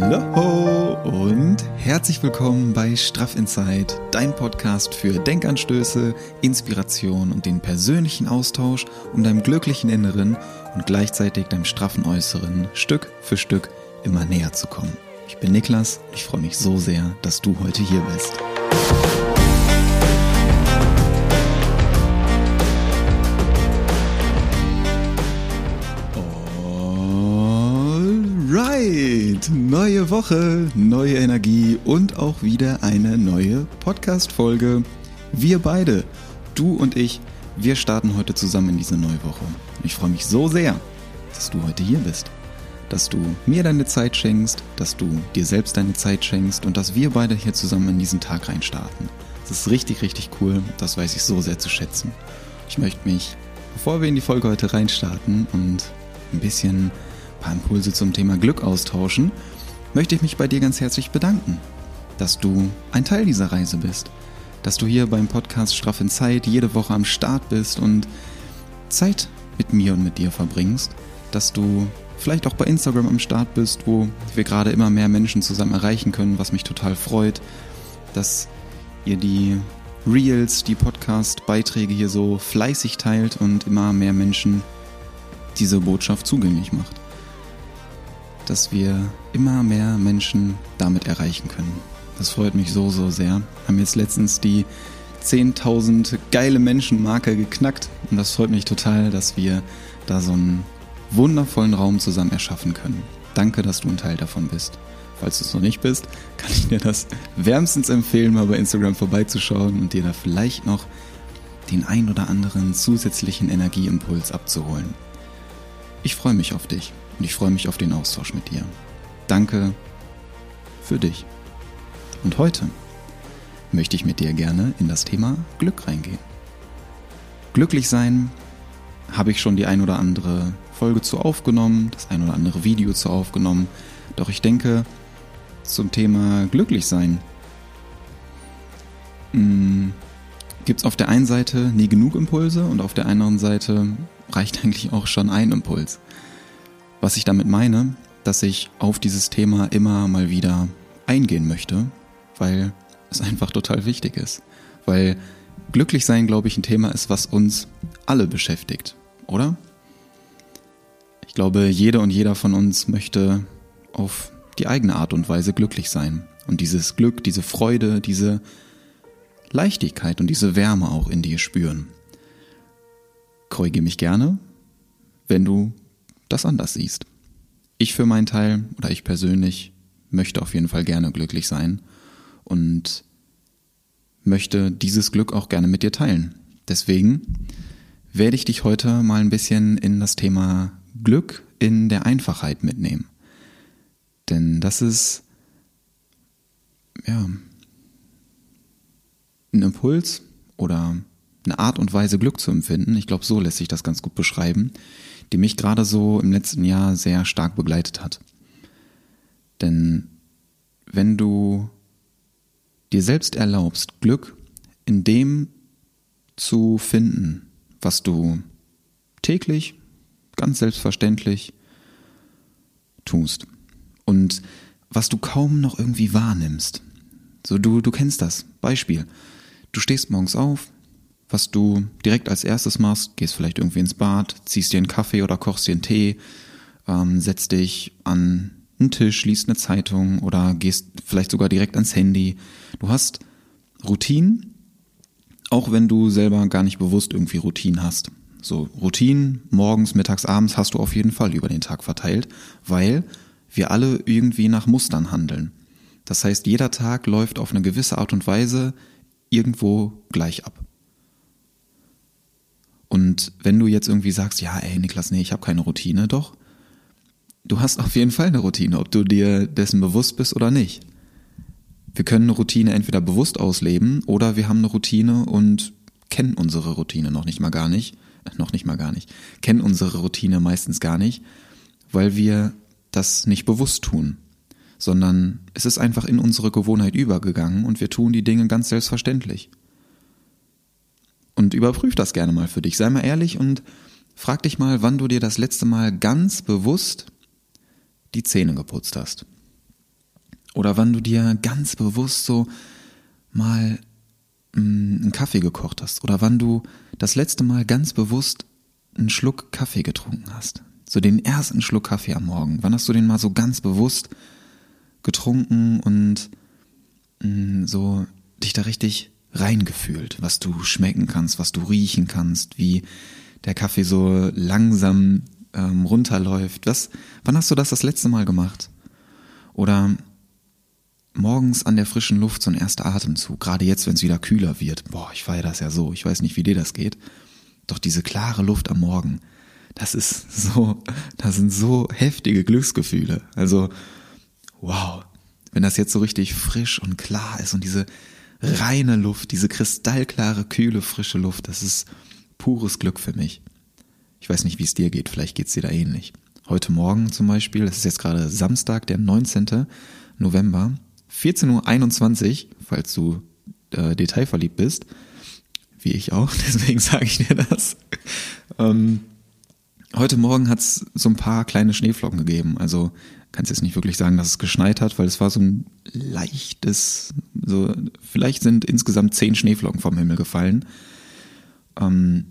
Hallo und herzlich willkommen bei Straff Inside, dein Podcast für Denkanstöße, Inspiration und den persönlichen Austausch, um deinem glücklichen Inneren und gleichzeitig deinem straffen Äußeren Stück für Stück immer näher zu kommen. Ich bin Niklas und ich freue mich so sehr, dass du heute hier bist. Alright, neue Woche, neue Energie und auch wieder eine neue Podcast-Folge. Wir beide, du und ich, wir starten heute zusammen in diese neue Woche. Ich freue mich so sehr, dass du heute hier bist dass du mir deine Zeit schenkst, dass du dir selbst deine Zeit schenkst und dass wir beide hier zusammen in diesen Tag reinstarten. Das ist richtig, richtig cool. Das weiß ich so sehr zu schätzen. Ich möchte mich, bevor wir in die Folge heute reinstarten und ein bisschen paar Impulse zum Thema Glück austauschen, möchte ich mich bei dir ganz herzlich bedanken, dass du ein Teil dieser Reise bist, dass du hier beim Podcast Straff in Zeit jede Woche am Start bist und Zeit mit mir und mit dir verbringst, dass du vielleicht auch bei Instagram am Start bist, wo wir gerade immer mehr Menschen zusammen erreichen können, was mich total freut, dass ihr die Reels, die Podcast-Beiträge hier so fleißig teilt und immer mehr Menschen diese Botschaft zugänglich macht. Dass wir immer mehr Menschen damit erreichen können. Das freut mich so, so sehr. Haben jetzt letztens die 10.000 geile Menschen-Marke geknackt und das freut mich total, dass wir da so ein wundervollen Raum zusammen erschaffen können. Danke, dass du ein Teil davon bist. Falls du es noch nicht bist, kann ich dir das wärmstens empfehlen, mal bei Instagram vorbeizuschauen und dir da vielleicht noch den ein oder anderen zusätzlichen Energieimpuls abzuholen. Ich freue mich auf dich und ich freue mich auf den Austausch mit dir. Danke für dich. Und heute möchte ich mit dir gerne in das Thema Glück reingehen. Glücklich sein habe ich schon die ein oder andere Folge zu aufgenommen, das ein oder andere Video zu aufgenommen. Doch ich denke, zum Thema glücklich sein hm, gibt es auf der einen Seite nie genug Impulse und auf der anderen Seite reicht eigentlich auch schon ein Impuls. Was ich damit meine, dass ich auf dieses Thema immer mal wieder eingehen möchte, weil es einfach total wichtig ist. Weil glücklich sein, glaube ich, ein Thema ist, was uns alle beschäftigt, oder? Ich glaube, jede und jeder von uns möchte auf die eigene Art und Weise glücklich sein. Und dieses Glück, diese Freude, diese Leichtigkeit und diese Wärme auch in dir spüren. Korrigiere mich gerne, wenn du das anders siehst. Ich für meinen Teil oder ich persönlich möchte auf jeden Fall gerne glücklich sein und möchte dieses Glück auch gerne mit dir teilen. Deswegen werde ich dich heute mal ein bisschen in das Thema Glück in der Einfachheit mitnehmen. Denn das ist, ja, ein Impuls oder eine Art und Weise Glück zu empfinden, ich glaube, so lässt sich das ganz gut beschreiben, die mich gerade so im letzten Jahr sehr stark begleitet hat. Denn wenn du dir selbst erlaubst, Glück in dem zu finden, was du täglich ganz selbstverständlich tust. Und was du kaum noch irgendwie wahrnimmst. So, du, du kennst das. Beispiel. Du stehst morgens auf, was du direkt als erstes machst, gehst vielleicht irgendwie ins Bad, ziehst dir einen Kaffee oder kochst dir einen Tee, ähm, setzt dich an einen Tisch, liest eine Zeitung oder gehst vielleicht sogar direkt ans Handy. Du hast Routinen, auch wenn du selber gar nicht bewusst irgendwie Routinen hast. So Routinen, morgens, mittags, abends hast du auf jeden Fall über den Tag verteilt, weil wir alle irgendwie nach Mustern handeln. Das heißt, jeder Tag läuft auf eine gewisse Art und Weise irgendwo gleich ab. Und wenn du jetzt irgendwie sagst, ja, ey, Niklas, nee, ich habe keine Routine, doch, du hast auf jeden Fall eine Routine, ob du dir dessen bewusst bist oder nicht. Wir können eine Routine entweder bewusst ausleben oder wir haben eine Routine und kennen unsere Routine noch nicht mal gar nicht noch nicht mal gar nicht, kennen unsere Routine meistens gar nicht, weil wir das nicht bewusst tun, sondern es ist einfach in unsere Gewohnheit übergegangen und wir tun die Dinge ganz selbstverständlich. Und überprüf das gerne mal für dich, sei mal ehrlich und frag dich mal, wann du dir das letzte Mal ganz bewusst die Zähne geputzt hast. Oder wann du dir ganz bewusst so mal mm, einen Kaffee gekocht hast. Oder wann du das letzte Mal ganz bewusst einen Schluck Kaffee getrunken hast. So den ersten Schluck Kaffee am Morgen. Wann hast du den mal so ganz bewusst getrunken und mm, so dich da richtig reingefühlt, was du schmecken kannst, was du riechen kannst, wie der Kaffee so langsam ähm, runterläuft. Was, wann hast du das das letzte Mal gemacht? Oder morgens an der frischen Luft so ein erster Atemzug, gerade jetzt, wenn es wieder kühler wird. Boah, ich feiere das ja so. Ich weiß nicht, wie dir das geht. Doch diese klare Luft am Morgen, das ist so, das sind so heftige Glücksgefühle. Also, wow. Wenn das jetzt so richtig frisch und klar ist und diese reine Luft, diese kristallklare, kühle, frische Luft, das ist pures Glück für mich. Ich weiß nicht, wie es dir geht, vielleicht geht es dir da ähnlich. Heute Morgen zum Beispiel, es ist jetzt gerade Samstag, der 19. November, 14.21 Uhr, falls du äh, detailverliebt bist, wie ich auch, deswegen sage ich dir das. Ähm, heute Morgen hat es so ein paar kleine Schneeflocken gegeben. Also kannst jetzt nicht wirklich sagen, dass es geschneit hat, weil es war so ein leichtes, so vielleicht sind insgesamt zehn Schneeflocken vom Himmel gefallen. Ähm,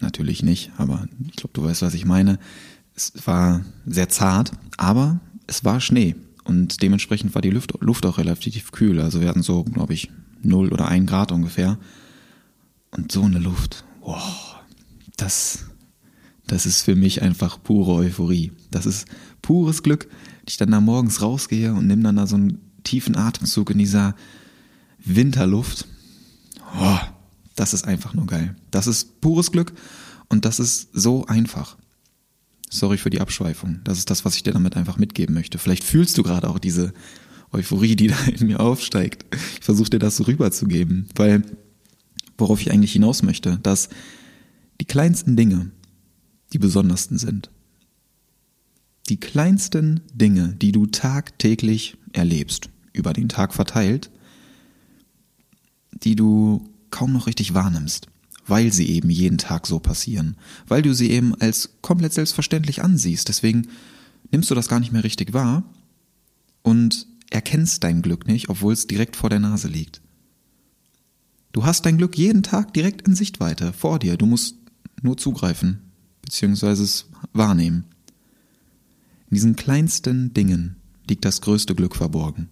natürlich nicht, aber ich glaube, du weißt, was ich meine. Es war sehr zart, aber es war Schnee und dementsprechend war die Luft, Luft auch relativ kühl. Also wir hatten so, glaube ich, 0 oder 1 Grad ungefähr. Und so eine Luft, wow, das, das ist für mich einfach pure Euphorie. Das ist pures Glück, dass ich dann da morgens rausgehe und nehme dann da so einen tiefen Atemzug in dieser Winterluft. Oh, das ist einfach nur geil. Das ist pures Glück und das ist so einfach. Sorry für die Abschweifung. Das ist das, was ich dir damit einfach mitgeben möchte. Vielleicht fühlst du gerade auch diese Euphorie, die da in mir aufsteigt. Ich versuche dir das so rüberzugeben, weil worauf ich eigentlich hinaus möchte, dass die kleinsten Dinge die besondersten sind. Die kleinsten Dinge, die du tagtäglich erlebst, über den Tag verteilt, die du kaum noch richtig wahrnimmst weil sie eben jeden Tag so passieren, weil du sie eben als komplett selbstverständlich ansiehst. Deswegen nimmst du das gar nicht mehr richtig wahr und erkennst dein Glück nicht, obwohl es direkt vor der Nase liegt. Du hast dein Glück jeden Tag direkt in Sichtweite, vor dir. Du musst nur zugreifen, beziehungsweise es wahrnehmen. In diesen kleinsten Dingen liegt das größte Glück verborgen.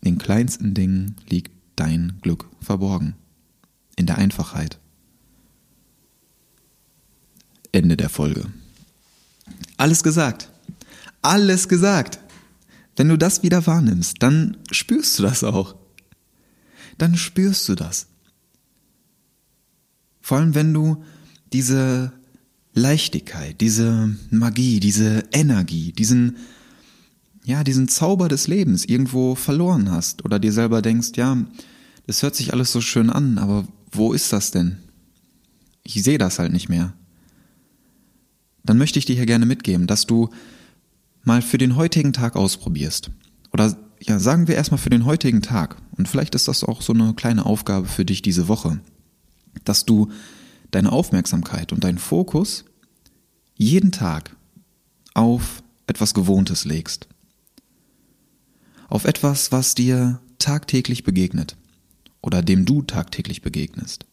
In den kleinsten Dingen liegt dein Glück verborgen in der Einfachheit. Ende der Folge. Alles gesagt. Alles gesagt. Wenn du das wieder wahrnimmst, dann spürst du das auch. Dann spürst du das. Vor allem, wenn du diese Leichtigkeit, diese Magie, diese Energie, diesen, ja, diesen Zauber des Lebens irgendwo verloren hast oder dir selber denkst, ja, das hört sich alles so schön an, aber wo ist das denn? Ich sehe das halt nicht mehr. Dann möchte ich dir hier gerne mitgeben, dass du mal für den heutigen Tag ausprobierst. Oder ja, sagen wir erstmal für den heutigen Tag. Und vielleicht ist das auch so eine kleine Aufgabe für dich diese Woche. Dass du deine Aufmerksamkeit und deinen Fokus jeden Tag auf etwas Gewohntes legst. Auf etwas, was dir tagtäglich begegnet oder dem du tagtäglich begegnest.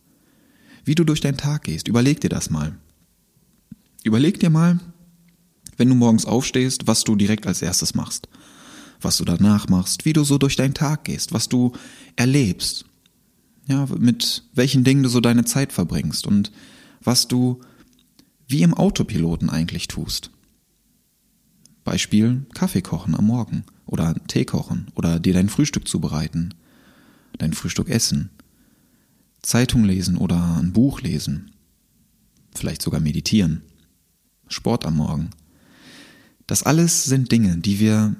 Wie du durch deinen Tag gehst, überleg dir das mal. Überleg dir mal, wenn du morgens aufstehst, was du direkt als erstes machst, was du danach machst, wie du so durch deinen Tag gehst, was du erlebst, ja, mit welchen Dingen du so deine Zeit verbringst und was du wie im Autopiloten eigentlich tust. Beispiel Kaffee kochen am Morgen oder Tee kochen oder dir dein Frühstück zubereiten dein Frühstück essen, Zeitung lesen oder ein Buch lesen, vielleicht sogar meditieren, Sport am Morgen. Das alles sind Dinge, die wir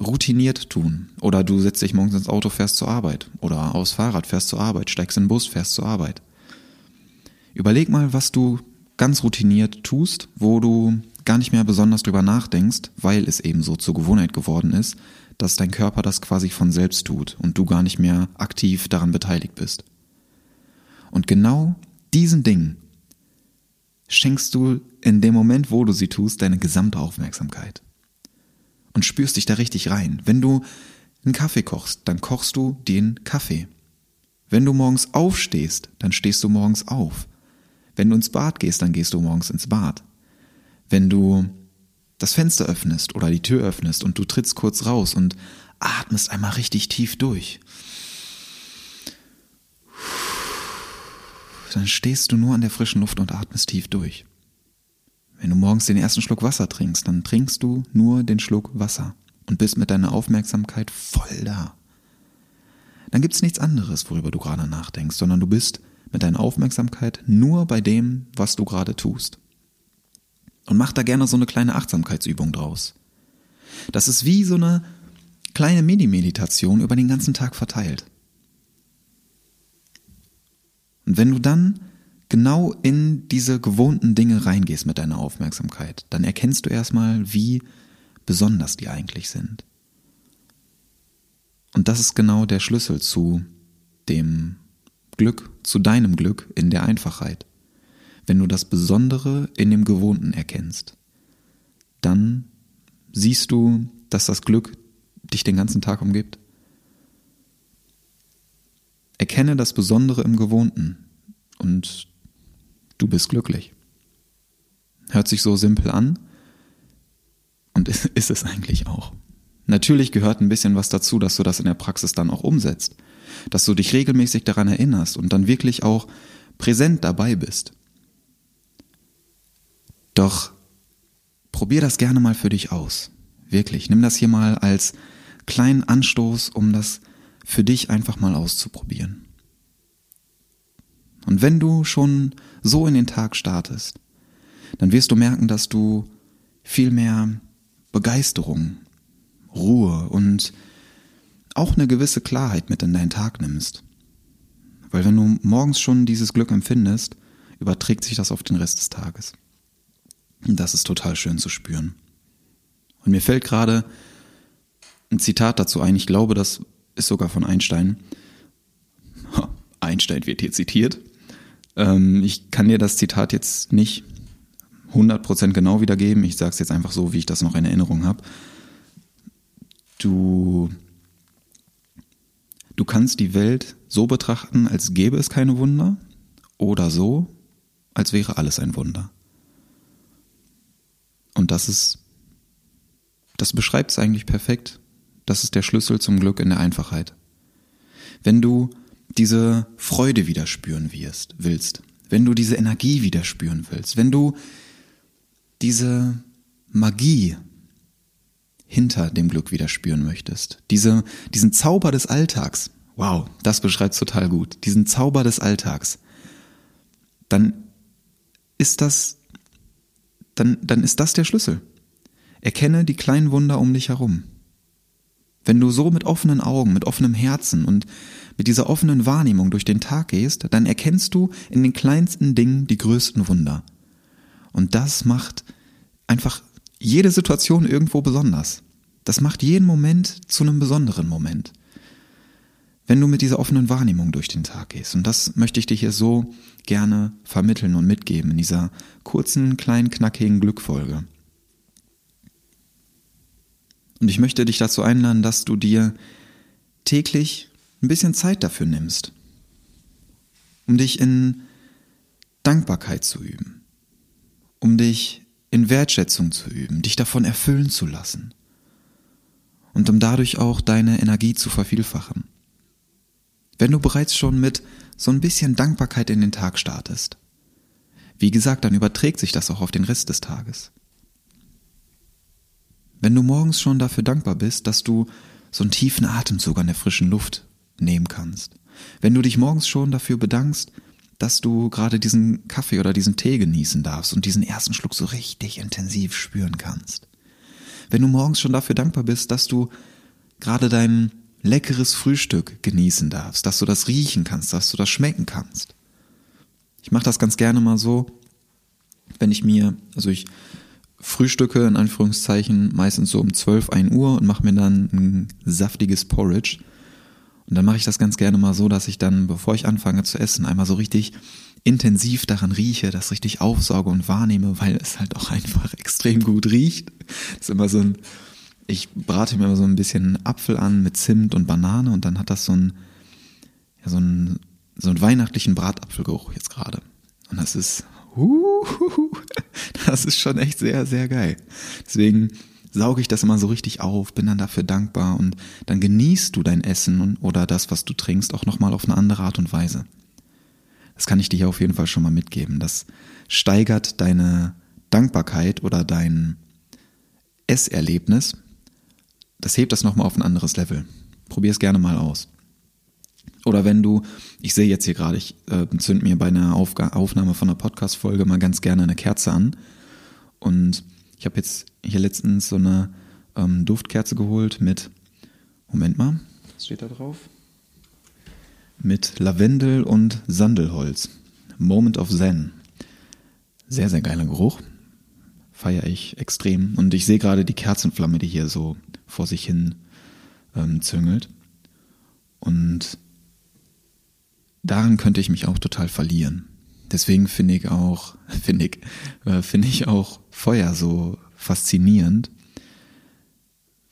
routiniert tun. Oder du setzt dich morgens ins Auto, fährst zur Arbeit. Oder aufs Fahrrad, fährst zur Arbeit, steigst in den Bus, fährst zur Arbeit. Überleg mal, was du ganz routiniert tust, wo du gar nicht mehr besonders drüber nachdenkst, weil es eben so zur Gewohnheit geworden ist, dass dein Körper das quasi von selbst tut und du gar nicht mehr aktiv daran beteiligt bist. Und genau diesen Dingen schenkst du in dem Moment, wo du sie tust, deine gesamte Aufmerksamkeit. Und spürst dich da richtig rein. Wenn du einen Kaffee kochst, dann kochst du den Kaffee. Wenn du morgens aufstehst, dann stehst du morgens auf. Wenn du ins Bad gehst, dann gehst du morgens ins Bad. Wenn du das Fenster öffnest oder die Tür öffnest und du trittst kurz raus und atmest einmal richtig tief durch, dann stehst du nur an der frischen Luft und atmest tief durch. Wenn du morgens den ersten Schluck Wasser trinkst, dann trinkst du nur den Schluck Wasser und bist mit deiner Aufmerksamkeit voll da. Dann gibt's nichts anderes, worüber du gerade nachdenkst, sondern du bist mit deiner Aufmerksamkeit nur bei dem, was du gerade tust. Und mach da gerne so eine kleine Achtsamkeitsübung draus. Das ist wie so eine kleine Mini-Meditation über den ganzen Tag verteilt. Und wenn du dann genau in diese gewohnten Dinge reingehst mit deiner Aufmerksamkeit, dann erkennst du erstmal, wie besonders die eigentlich sind. Und das ist genau der Schlüssel zu dem Glück, zu deinem Glück in der Einfachheit. Wenn du das Besondere in dem Gewohnten erkennst, dann siehst du, dass das Glück dich den ganzen Tag umgibt. Erkenne das Besondere im Gewohnten und du bist glücklich. Hört sich so simpel an und ist es eigentlich auch. Natürlich gehört ein bisschen was dazu, dass du das in der Praxis dann auch umsetzt, dass du dich regelmäßig daran erinnerst und dann wirklich auch präsent dabei bist. Doch probier das gerne mal für dich aus. Wirklich, nimm das hier mal als kleinen Anstoß, um das für dich einfach mal auszuprobieren. Und wenn du schon so in den Tag startest, dann wirst du merken, dass du viel mehr Begeisterung, Ruhe und auch eine gewisse Klarheit mit in deinen Tag nimmst. Weil wenn du morgens schon dieses Glück empfindest, überträgt sich das auf den Rest des Tages. Und das ist total schön zu spüren. Und mir fällt gerade ein Zitat dazu ein, ich glaube, das ist sogar von Einstein. Einstein wird hier zitiert. Ähm, ich kann dir das Zitat jetzt nicht 100% genau wiedergeben. Ich sage es jetzt einfach so, wie ich das noch in Erinnerung habe. Du, du kannst die Welt so betrachten, als gäbe es keine Wunder oder so, als wäre alles ein Wunder. Und das ist, das beschreibt es eigentlich perfekt. Das ist der Schlüssel zum Glück in der Einfachheit. Wenn du diese Freude wieder spüren wirst, willst, wenn du diese Energie wieder spüren willst, wenn du diese Magie hinter dem Glück wieder spüren möchtest, diese, diesen Zauber des Alltags, wow, das beschreibt total gut, diesen Zauber des Alltags, dann ist das, dann, dann ist das der Schlüssel. Erkenne die kleinen Wunder um dich herum. Wenn du so mit offenen Augen, mit offenem Herzen und mit dieser offenen Wahrnehmung durch den Tag gehst, dann erkennst du in den kleinsten Dingen die größten Wunder. Und das macht einfach jede Situation irgendwo besonders. Das macht jeden Moment zu einem besonderen Moment. Wenn du mit dieser offenen Wahrnehmung durch den Tag gehst. Und das möchte ich dir hier so gerne vermitteln und mitgeben in dieser kurzen, kleinen, knackigen Glückfolge. Und ich möchte dich dazu einladen, dass du dir täglich ein bisschen Zeit dafür nimmst, um dich in Dankbarkeit zu üben, um dich in Wertschätzung zu üben, dich davon erfüllen zu lassen und um dadurch auch deine Energie zu vervielfachen. Wenn du bereits schon mit so ein bisschen Dankbarkeit in den Tag startest, wie gesagt, dann überträgt sich das auch auf den Rest des Tages. Wenn du morgens schon dafür dankbar bist, dass du so einen tiefen Atemzug an der frischen Luft nehmen kannst. Wenn du dich morgens schon dafür bedankst, dass du gerade diesen Kaffee oder diesen Tee genießen darfst und diesen ersten Schluck so richtig intensiv spüren kannst. Wenn du morgens schon dafür dankbar bist, dass du gerade dein leckeres Frühstück genießen darfst, dass du das riechen kannst, dass du das schmecken kannst. Ich mache das ganz gerne mal so, wenn ich mir, also ich frühstücke in Anführungszeichen meistens so um 12, 1 Uhr und mache mir dann ein saftiges Porridge. Und dann mache ich das ganz gerne mal so, dass ich dann, bevor ich anfange zu essen, einmal so richtig intensiv daran rieche, das richtig aufsauge und wahrnehme, weil es halt auch einfach extrem gut riecht. Das ist immer so ein, ich brate mir so ein bisschen Apfel an mit Zimt und Banane und dann hat das so ein, ja, so ein, so einen weihnachtlichen Bratapfelgeruch jetzt gerade. Und das ist, das ist schon echt sehr, sehr geil. Deswegen sauge ich das immer so richtig auf, bin dann dafür dankbar und dann genießt du dein Essen oder das, was du trinkst, auch nochmal auf eine andere Art und Weise. Das kann ich dir auf jeden Fall schon mal mitgeben. Das steigert deine Dankbarkeit oder dein Esserlebnis. Das hebt das nochmal auf ein anderes Level. Probier es gerne mal aus. Oder wenn du, ich sehe jetzt hier gerade, ich äh, zünd mir bei einer Aufga Aufnahme von einer Podcast-Folge mal ganz gerne eine Kerze an. Und ich habe jetzt hier letztens so eine ähm, Duftkerze geholt mit, Moment mal, was steht da drauf? Mit Lavendel und Sandelholz. Moment of Zen. Sehr, sehr geiler Geruch. Feiere ich extrem. Und ich sehe gerade die Kerzenflamme, die hier so vor sich hin ähm, züngelt. Und daran könnte ich mich auch total verlieren. Deswegen finde ich auch, finde ich, äh, finde ich auch Feuer so faszinierend,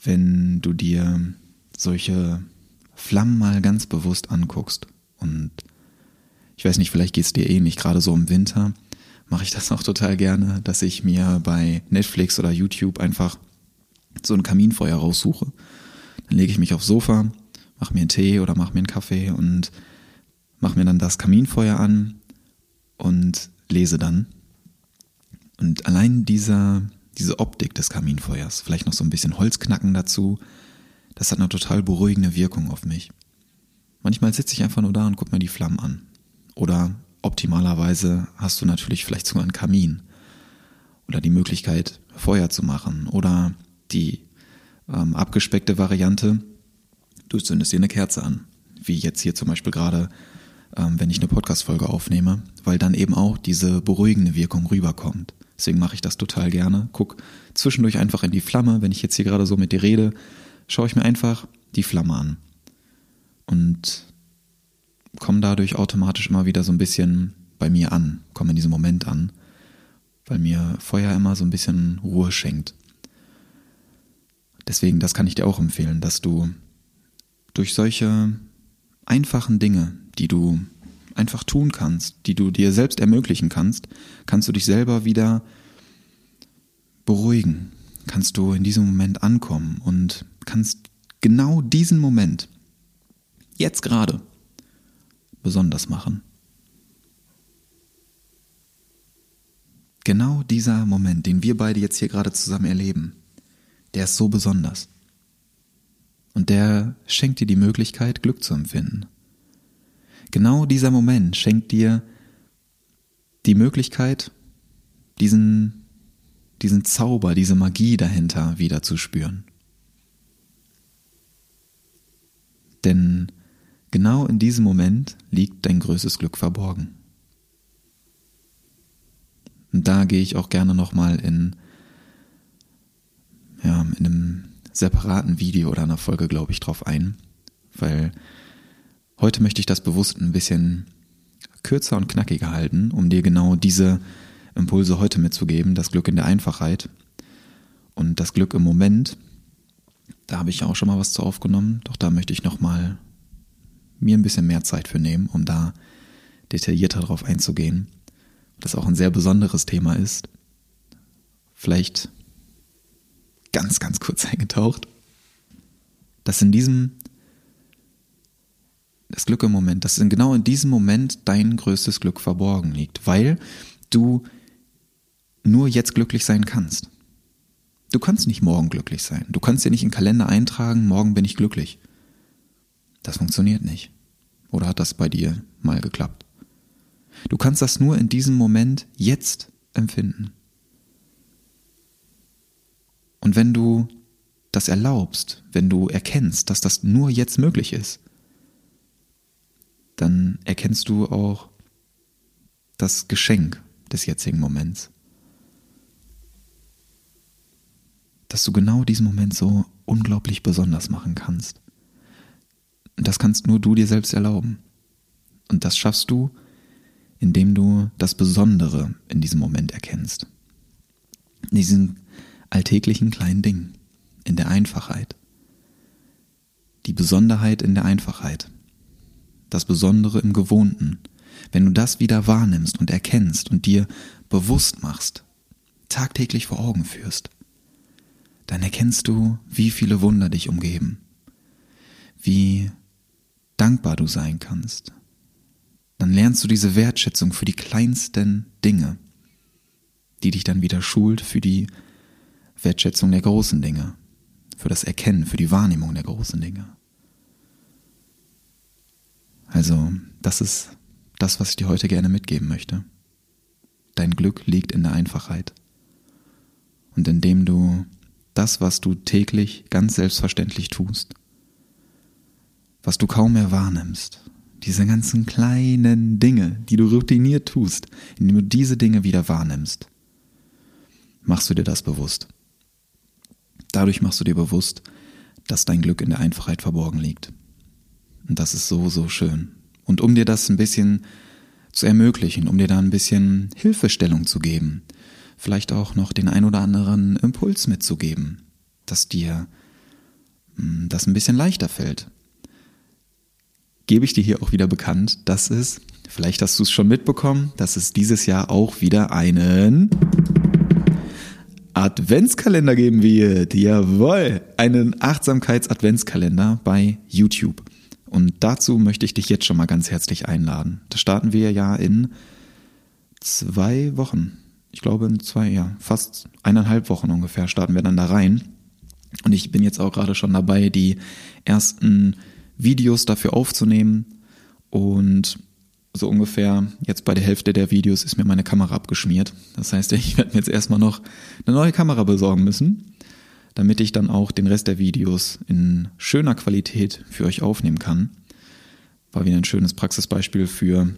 wenn du dir solche Flammen mal ganz bewusst anguckst. Und ich weiß nicht, vielleicht geht es dir ähnlich, gerade so im Winter mache ich das auch total gerne, dass ich mir bei Netflix oder YouTube einfach so ein Kaminfeuer raussuche. Dann lege ich mich aufs Sofa, mache mir einen Tee oder mache mir einen Kaffee und mache mir dann das Kaminfeuer an und lese dann. Und allein dieser, diese Optik des Kaminfeuers, vielleicht noch so ein bisschen Holzknacken dazu, das hat eine total beruhigende Wirkung auf mich. Manchmal sitze ich einfach nur da und gucke mir die Flammen an. Oder optimalerweise hast du natürlich vielleicht sogar einen Kamin. Oder die Möglichkeit, Feuer zu machen. Oder die ähm, abgespeckte Variante, du zündest dir eine Kerze an. Wie jetzt hier zum Beispiel gerade wenn ich eine Podcast-Folge aufnehme, weil dann eben auch diese beruhigende Wirkung rüberkommt. Deswegen mache ich das total gerne. Guck zwischendurch einfach in die Flamme. Wenn ich jetzt hier gerade so mit dir rede, schaue ich mir einfach die Flamme an. Und komme dadurch automatisch immer wieder so ein bisschen bei mir an, komme in diesem Moment an, weil mir Feuer immer so ein bisschen Ruhe schenkt. Deswegen, das kann ich dir auch empfehlen, dass du durch solche einfachen Dinge, die du einfach tun kannst, die du dir selbst ermöglichen kannst, kannst du dich selber wieder beruhigen, kannst du in diesem Moment ankommen und kannst genau diesen Moment, jetzt gerade, besonders machen. Genau dieser Moment, den wir beide jetzt hier gerade zusammen erleben, der ist so besonders. Und der schenkt dir die Möglichkeit, Glück zu empfinden. Genau dieser Moment schenkt dir die Möglichkeit, diesen, diesen Zauber, diese Magie dahinter wieder zu spüren. Denn genau in diesem Moment liegt dein größtes Glück verborgen. Und da gehe ich auch gerne nochmal in, ja, in einem separaten Video oder einer Folge, glaube ich, drauf ein, weil Heute möchte ich das bewusst ein bisschen kürzer und knackiger halten, um dir genau diese Impulse heute mitzugeben, das Glück in der Einfachheit und das Glück im Moment. Da habe ich auch schon mal was zu aufgenommen, doch da möchte ich nochmal mir ein bisschen mehr Zeit für nehmen, um da detaillierter drauf einzugehen. Das auch ein sehr besonderes Thema ist. Vielleicht ganz, ganz kurz eingetaucht. Dass in diesem das Glück im Moment, dass in genau in diesem Moment dein größtes Glück verborgen liegt, weil du nur jetzt glücklich sein kannst. Du kannst nicht morgen glücklich sein. Du kannst dir nicht in den Kalender eintragen, morgen bin ich glücklich. Das funktioniert nicht. Oder hat das bei dir mal geklappt? Du kannst das nur in diesem Moment jetzt empfinden. Und wenn du das erlaubst, wenn du erkennst, dass das nur jetzt möglich ist, dann erkennst du auch das Geschenk des jetzigen Moments. Dass du genau diesen Moment so unglaublich besonders machen kannst. Und das kannst nur du dir selbst erlauben. Und das schaffst du, indem du das Besondere in diesem Moment erkennst. In diesen alltäglichen kleinen Dingen. in der Einfachheit. Die Besonderheit in der Einfachheit. Das Besondere im Gewohnten. Wenn du das wieder wahrnimmst und erkennst und dir bewusst machst, tagtäglich vor Augen führst, dann erkennst du, wie viele Wunder dich umgeben, wie dankbar du sein kannst. Dann lernst du diese Wertschätzung für die kleinsten Dinge, die dich dann wieder schult für die Wertschätzung der großen Dinge, für das Erkennen, für die Wahrnehmung der großen Dinge. Also, das ist das, was ich dir heute gerne mitgeben möchte. Dein Glück liegt in der Einfachheit. Und indem du das, was du täglich ganz selbstverständlich tust, was du kaum mehr wahrnimmst, diese ganzen kleinen Dinge, die du routiniert tust, indem du diese Dinge wieder wahrnimmst, machst du dir das bewusst. Dadurch machst du dir bewusst, dass dein Glück in der Einfachheit verborgen liegt. Und das ist so, so schön. Und um dir das ein bisschen zu ermöglichen, um dir da ein bisschen Hilfestellung zu geben, vielleicht auch noch den ein oder anderen Impuls mitzugeben, dass dir hm, das ein bisschen leichter fällt, gebe ich dir hier auch wieder bekannt, dass es, vielleicht hast du es schon mitbekommen, dass es dieses Jahr auch wieder einen Adventskalender geben wird. Jawohl, einen Achtsamkeits-Adventskalender bei YouTube. Und dazu möchte ich dich jetzt schon mal ganz herzlich einladen. Da starten wir ja in zwei Wochen. Ich glaube in zwei, ja, fast eineinhalb Wochen ungefähr starten wir dann da rein. Und ich bin jetzt auch gerade schon dabei, die ersten Videos dafür aufzunehmen. Und so ungefähr jetzt bei der Hälfte der Videos ist mir meine Kamera abgeschmiert. Das heißt, ich werde mir jetzt erstmal noch eine neue Kamera besorgen müssen damit ich dann auch den Rest der Videos in schöner Qualität für euch aufnehmen kann. War wieder ein schönes Praxisbeispiel für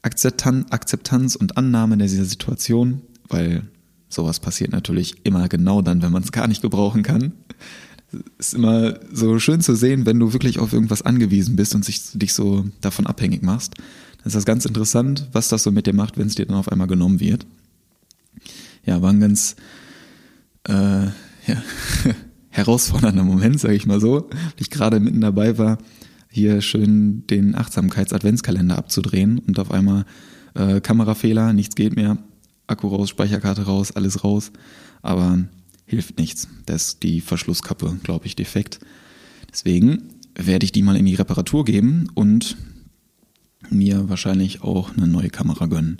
Akzeptanz und Annahme dieser Situation, weil sowas passiert natürlich immer genau dann, wenn man es gar nicht gebrauchen kann. Ist immer so schön zu sehen, wenn du wirklich auf irgendwas angewiesen bist und sich, dich so davon abhängig machst. Dann ist das ganz interessant, was das so mit dir macht, wenn es dir dann auf einmal genommen wird. Ja, war ein ganz äh, ja, herausfordernder Moment, sage ich mal so, ich gerade mitten dabei war, hier schön den Achtsamkeits-Adventskalender abzudrehen und auf einmal äh, Kamerafehler, nichts geht mehr, Akku raus, Speicherkarte raus, alles raus, aber hilft nichts. Da ist die Verschlusskappe, glaube ich, defekt. Deswegen werde ich die mal in die Reparatur geben und mir wahrscheinlich auch eine neue Kamera gönnen.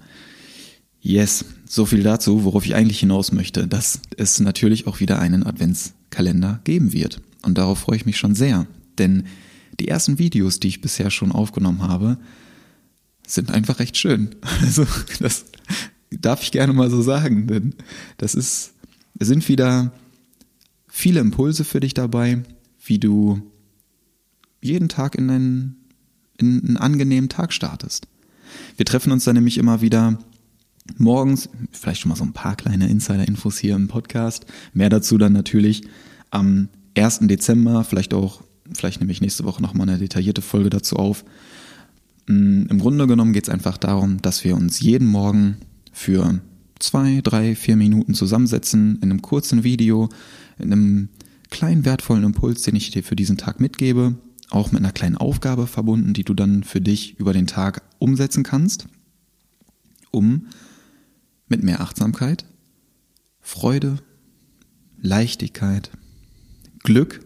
Yes, so viel dazu, worauf ich eigentlich hinaus möchte, dass es natürlich auch wieder einen Adventskalender geben wird. Und darauf freue ich mich schon sehr, denn die ersten Videos, die ich bisher schon aufgenommen habe, sind einfach recht schön. Also das darf ich gerne mal so sagen, denn das ist, es sind wieder viele Impulse für dich dabei, wie du jeden Tag in einen, in einen angenehmen Tag startest. Wir treffen uns dann nämlich immer wieder morgens, vielleicht schon mal so ein paar kleine Insider-Infos hier im Podcast. Mehr dazu dann natürlich am 1. Dezember, vielleicht auch, vielleicht nehme ich nächste Woche nochmal eine detaillierte Folge dazu auf. Mm, Im Grunde genommen geht es einfach darum, dass wir uns jeden Morgen für zwei, drei, vier Minuten zusammensetzen in einem kurzen Video, in einem kleinen wertvollen Impuls, den ich dir für diesen Tag mitgebe, auch mit einer kleinen Aufgabe verbunden, die du dann für dich über den Tag umsetzen kannst, um mit mehr Achtsamkeit, Freude, Leichtigkeit, Glück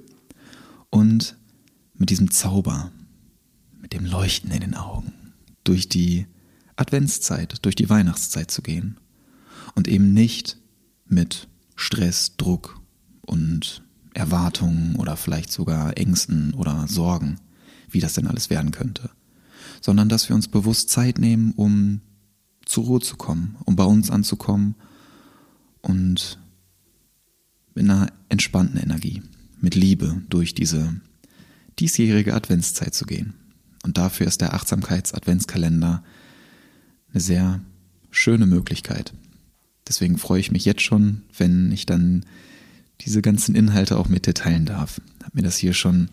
und mit diesem Zauber, mit dem Leuchten in den Augen durch die Adventszeit, durch die Weihnachtszeit zu gehen und eben nicht mit Stress, Druck und Erwartungen oder vielleicht sogar Ängsten oder Sorgen, wie das denn alles werden könnte, sondern dass wir uns bewusst Zeit nehmen, um zur Ruhe zu kommen, um bei uns anzukommen und mit einer entspannten Energie, mit Liebe durch diese diesjährige Adventszeit zu gehen. Und dafür ist der Achtsamkeits-Adventskalender eine sehr schöne Möglichkeit. Deswegen freue ich mich jetzt schon, wenn ich dann diese ganzen Inhalte auch mit dir teilen darf. Hab mir das hier schon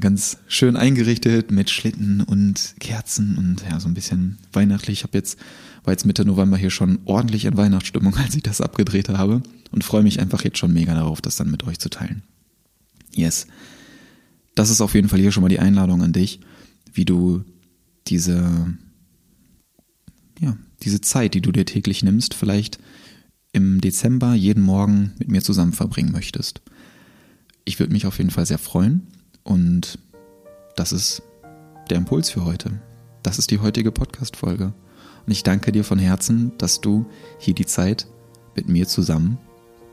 ganz schön eingerichtet mit Schlitten und Kerzen und ja, so ein bisschen weihnachtlich. Ich habe jetzt, war jetzt Mitte November hier schon ordentlich in Weihnachtsstimmung, als ich das abgedreht habe und freue mich einfach jetzt schon mega darauf, das dann mit euch zu teilen. Yes. Das ist auf jeden Fall hier schon mal die Einladung an dich, wie du diese, ja, diese Zeit, die du dir täglich nimmst, vielleicht im Dezember jeden Morgen mit mir zusammen verbringen möchtest. Ich würde mich auf jeden Fall sehr freuen und das ist der Impuls für heute. Das ist die heutige Podcast-Folge. Und ich danke dir von Herzen, dass du hier die Zeit mit mir zusammen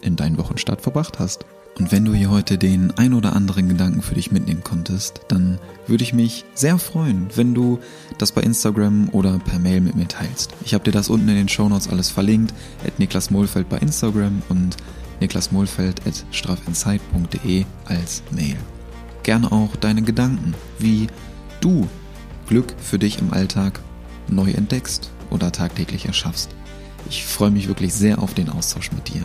in deinen Wochenstart verbracht hast. Und wenn du hier heute den ein oder anderen Gedanken für dich mitnehmen konntest, dann würde ich mich sehr freuen, wenn du das bei Instagram oder per Mail mit mir teilst. Ich habe dir das unten in den Shownotes alles verlinkt, at Niklas Mohlfeld bei Instagram und niklasmohlfeld at straffinsight.de als Mail. Gerne auch deine Gedanken, wie du Glück für dich im Alltag neu entdeckst oder tagtäglich erschaffst. Ich freue mich wirklich sehr auf den Austausch mit dir.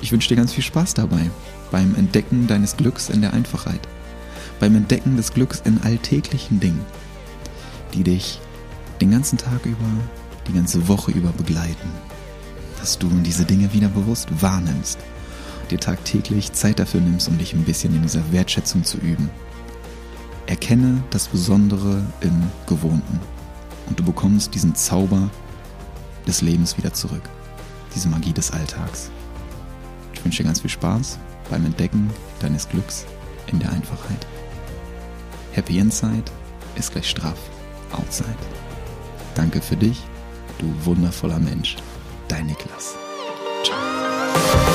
Ich wünsche dir ganz viel Spaß dabei, beim Entdecken deines Glücks in der Einfachheit, beim Entdecken des Glücks in alltäglichen Dingen, die dich den ganzen Tag über, die ganze Woche über begleiten, dass du diese Dinge wieder bewusst wahrnimmst, dir tagtäglich Zeit dafür nimmst, um dich ein bisschen in dieser Wertschätzung zu üben. Erkenne das Besondere im Gewohnten und du bekommst diesen Zauber des Lebens wieder zurück, diese Magie des Alltags. Ich wünsche dir ganz viel Spaß beim Entdecken deines Glücks in der Einfachheit. Happy Inside ist gleich straff Outside. Danke für dich, du wundervoller Mensch. Dein Niklas. Ciao.